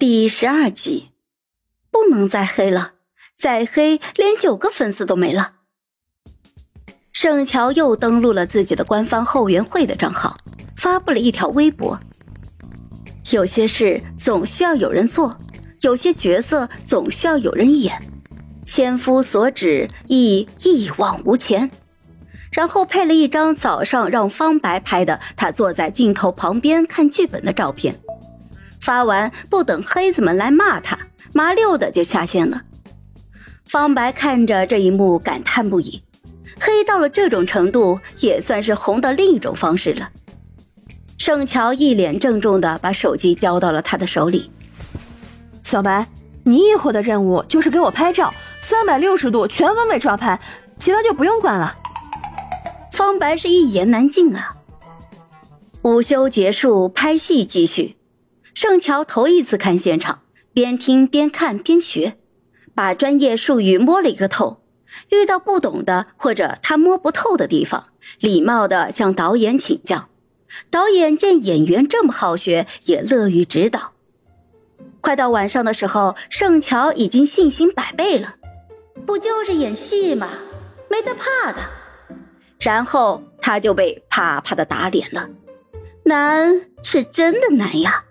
第十二集，不能再黑了，再黑连九个粉丝都没了。盛乔又登录了自己的官方后援会的账号，发布了一条微博：有些事总需要有人做，有些角色总需要有人演，千夫所指，亦一往无前。然后配了一张早上让方白拍的他坐在镜头旁边看剧本的照片。发完不等黑子们来骂他，麻溜的就下线了。方白看着这一幕感叹不已，黑到了这种程度也算是红的另一种方式了。盛乔一脸郑重的把手机交到了他的手里。小白，你以后的任务就是给我拍照，三百六十度全方位抓拍，其他就不用管了。方白是一言难尽啊。午休结束，拍戏继续。盛乔头一次看现场，边听边看边学，把专业术语摸了一个透。遇到不懂的或者他摸不透的地方，礼貌的向导演请教。导演见演员这么好学，也乐于指导。快到晚上的时候，盛乔已经信心百倍了，不就是演戏吗？没得怕的。然后他就被啪啪的打脸了，难是真的难呀。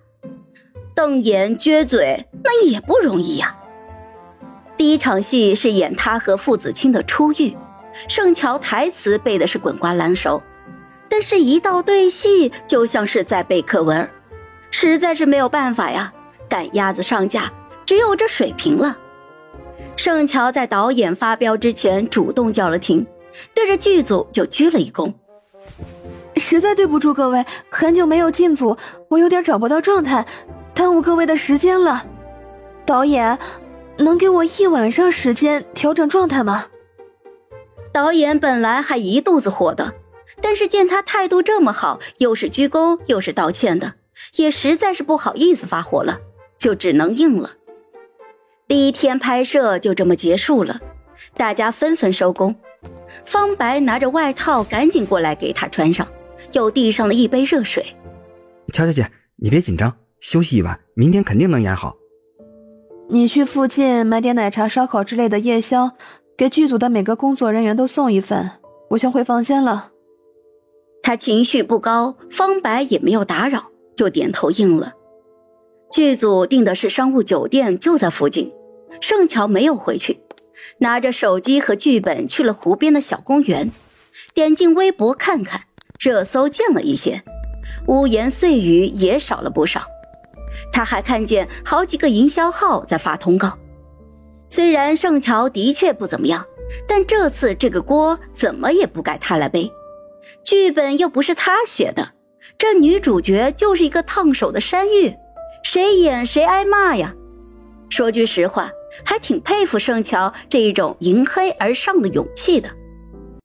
瞪眼撅嘴，那也不容易呀。第一场戏是演他和傅子清的初遇，盛乔台词背的是滚瓜烂熟，但是一到对戏，就像是在背课文，实在是没有办法呀。赶鸭子上架，只有这水平了。盛乔在导演发飙之前主动叫了停，对着剧组就鞠了一躬，实在对不住各位，很久没有进组，我有点找不到状态。耽误各位的时间了，导演，能给我一晚上时间调整状态吗？导演本来还一肚子火的，但是见他态度这么好，又是鞠躬又是道歉的，也实在是不好意思发火了，就只能应了。第一天拍摄就这么结束了，大家纷纷收工。方白拿着外套赶紧过来给他穿上，又递上了一杯热水。乔小姐，你别紧张。休息一晚，明天肯定能演好。你去附近买点奶茶、烧烤之类的夜宵，给剧组的每个工作人员都送一份。我先回房间了。他情绪不高，方白也没有打扰，就点头应了。剧组订的是商务酒店，就在附近。盛乔没有回去，拿着手机和剧本去了湖边的小公园，点进微博看看，热搜降了一些，污言碎语也少了不少。他还看见好几个营销号在发通告。虽然盛乔的确不怎么样，但这次这个锅怎么也不该他来背。剧本又不是他写的，这女主角就是一个烫手的山芋，谁演谁挨骂呀。说句实话，还挺佩服盛乔这一种迎黑而上的勇气的。